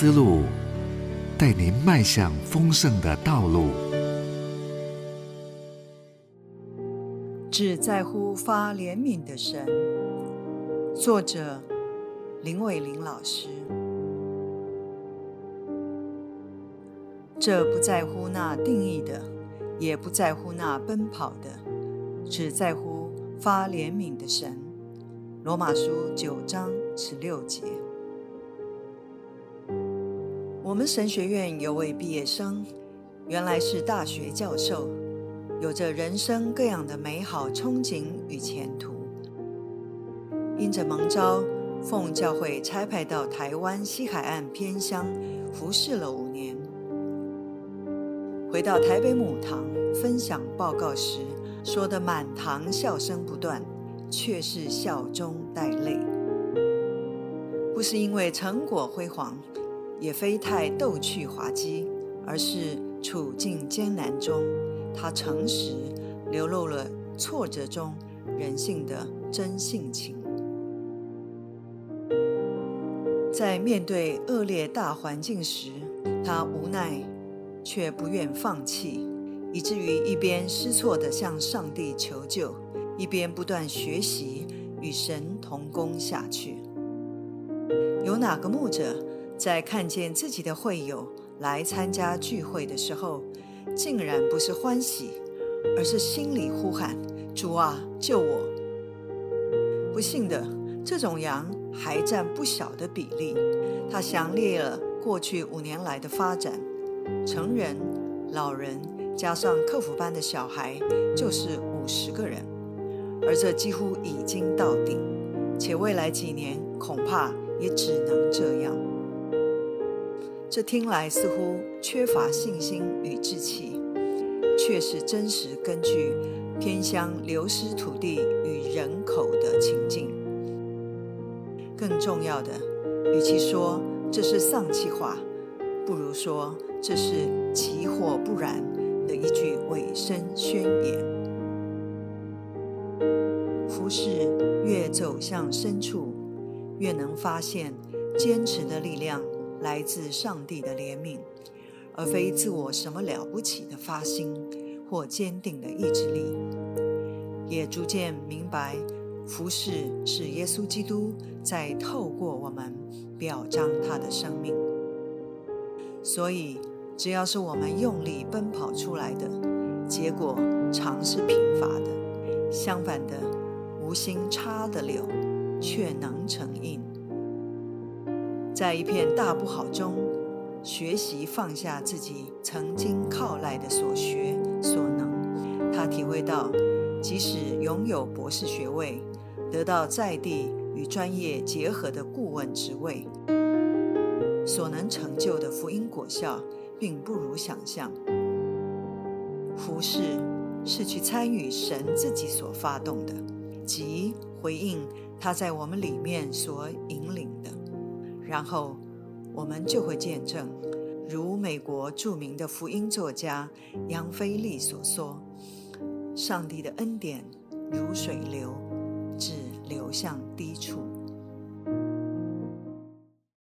思路，带您迈向丰盛的道路。只在乎发怜悯的神。作者：林伟玲老师。这不在乎那定义的，也不在乎那奔跑的，只在乎发怜悯的神。罗马书九章十六节。我们神学院有位毕业生，原来是大学教授，有着人生各样的美好憧憬与前途。因着蒙召，奉教会差派到台湾西海岸偏乡服侍了五年。回到台北母堂分享报告时，说的满堂笑声不断，却是笑中带泪。不是因为成果辉煌，也非太逗趣滑稽，而是处境艰难中，他诚实流露了挫折中人性的真性情。在面对恶劣大环境时，他无奈却不愿放弃，以至于一边失措地向上帝求救，一边不断学习与神同工下去。有哪个牧者在看见自己的会友来参加聚会的时候，竟然不是欢喜，而是心里呼喊：“主啊，救我！”不幸的，这种羊。还占不小的比例。他详列了过去五年来的发展：成人、老人加上客服班的小孩，就是五十个人。而这几乎已经到顶，且未来几年恐怕也只能这样。这听来似乎缺乏信心与志气，却是真实根据偏乡流失土地与人口的情境。更重要的，与其说这是丧气话，不如说这是急火不燃的一句尾声宣言。服饰越走向深处，越能发现坚持的力量来自上帝的怜悯，而非自我什么了不起的发心或坚定的意志力。也逐渐明白。服侍是耶稣基督在透过我们表彰他的生命，所以只要是我们用力奔跑出来的，结果常是贫乏的；相反的，无心插的柳却能成荫。在一片大不好中，学习放下自己曾经靠赖的所学所能，他体会到，即使拥有博士学位。得到在地与专业结合的顾问职位，所能成就的福音果效，并不如想象。服侍是去参与神自己所发动的，即回应他在我们里面所引领的，然后我们就会见证，如美国著名的福音作家杨飞利所说：“上帝的恩典如水流。”只流向低处。